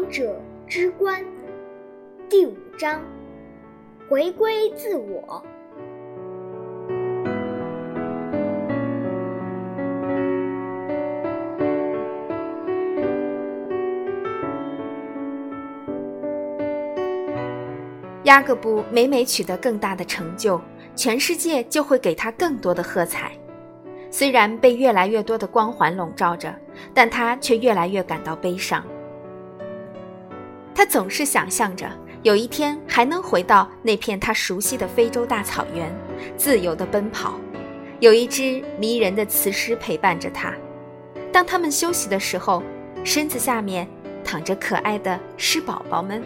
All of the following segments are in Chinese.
王者之关第五章：回归自我。雅各布每每取得更大的成就，全世界就会给他更多的喝彩。虽然被越来越多的光环笼罩着，但他却越来越感到悲伤。他总是想象着有一天还能回到那片他熟悉的非洲大草原，自由地奔跑，有一只迷人的雌狮陪伴着他。当他们休息的时候，身子下面躺着可爱的狮宝宝们。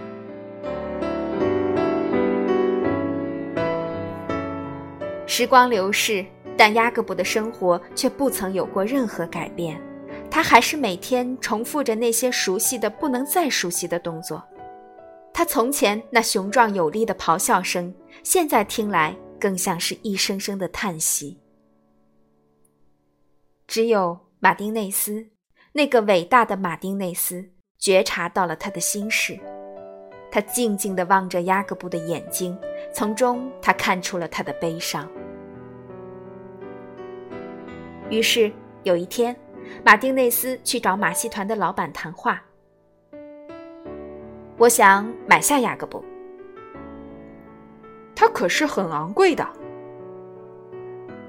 时光流逝，但雅各布的生活却不曾有过任何改变。他还是每天重复着那些熟悉的不能再熟悉的动作。他从前那雄壮有力的咆哮声，现在听来更像是一声声的叹息。只有马丁内斯，那个伟大的马丁内斯，觉察到了他的心事。他静静地望着雅各布的眼睛，从中他看出了他的悲伤。于是有一天，马丁内斯去找马戏团的老板谈话。我想买下雅各布，他可是很昂贵的。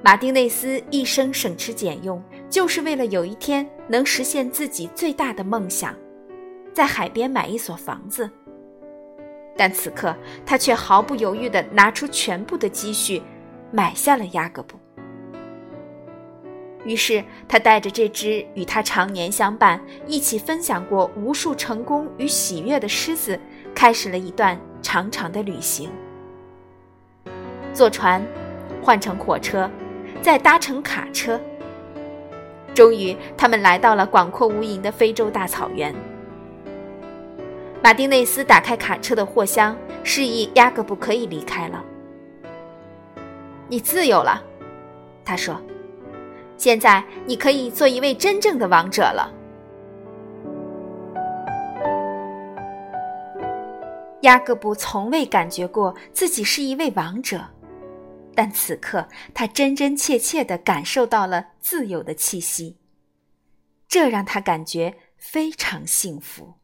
马丁内斯一生省吃俭用，就是为了有一天能实现自己最大的梦想，在海边买一所房子。但此刻，他却毫不犹豫地拿出全部的积蓄，买下了雅各布。于是，他带着这只与他常年相伴、一起分享过无数成功与喜悦的狮子，开始了一段长长的旅行。坐船，换乘火车，再搭乘卡车。终于，他们来到了广阔无垠的非洲大草原。马丁内斯打开卡车的货箱，示意雅各布可以离开了。你自由了，他说。现在你可以做一位真正的王者了。雅各布从未感觉过自己是一位王者，但此刻他真真切切的感受到了自由的气息，这让他感觉非常幸福。